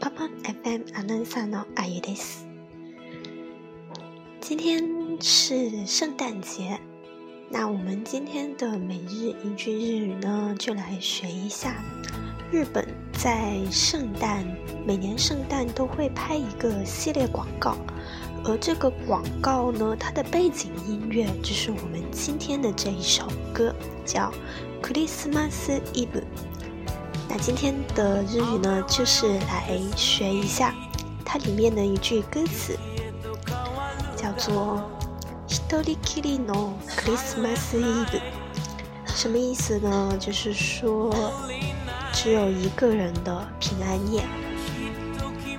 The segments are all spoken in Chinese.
パパ FM アナウンサーのあゆです。今天是圣诞节，那我们今天的每日一句日语呢，就来学一下。日本在圣诞，每年圣诞都会拍一个系列广告， 而这个广告呢，它的背景音乐就是我们今天的这一首歌，叫《Christmas Eve》。那今天的日语呢，就是来学一下它里面的一句歌词，叫做“一人きりのクリスマスイブ”，什么意思呢？就是说。只有一个人的平安夜，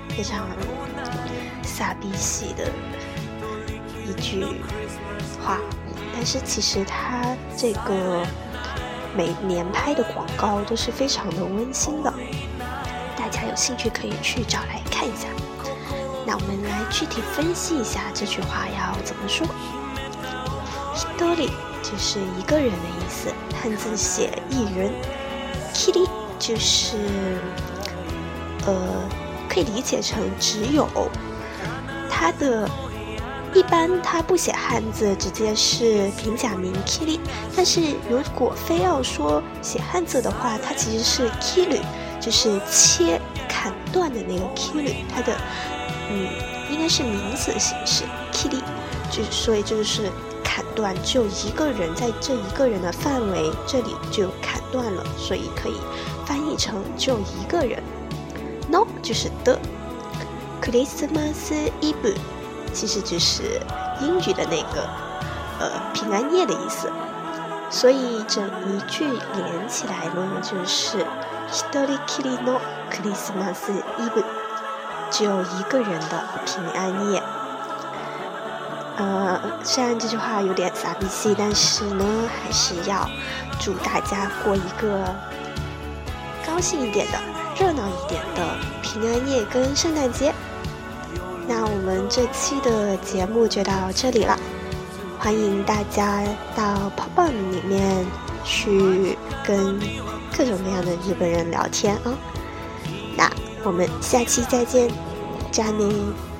非常 傻逼系的一句话，但是其实他这个每年拍的广告都是非常的温馨的，大家有兴趣可以去找来看一下。那我们来具体分析一下这句话要怎么说。Hitori 就是一个人的意思，汉字写一人。Kiri。就是，呃，可以理解成只有它的，一般它不写汉字，直接是平假名 kiri。但是如果非要说写汉字的话，它其实是 kiri，就是切砍断的那个 kiri。它的，嗯，应该是名词形式 kiri，就所以就是砍断，只有一个人在这一个人的范围这里就砍断了，所以可以。翻译成只有一个人，no 就是的，Christmas Eve 其实就是英语的那个呃平安夜的意思，所以整一句连起来呢就是 Hitori Kiri no Christmas Eve，只有一个人的平安夜。呃，虽然这句话有点傻逼气，但是呢还是要祝大家过一个。高兴一点的，热闹一点的平安夜跟圣诞节。那我们这期的节目就到这里了，欢迎大家到 Pop 里面去跟各种各样的日本人聊天啊。那我们下期再见，加你。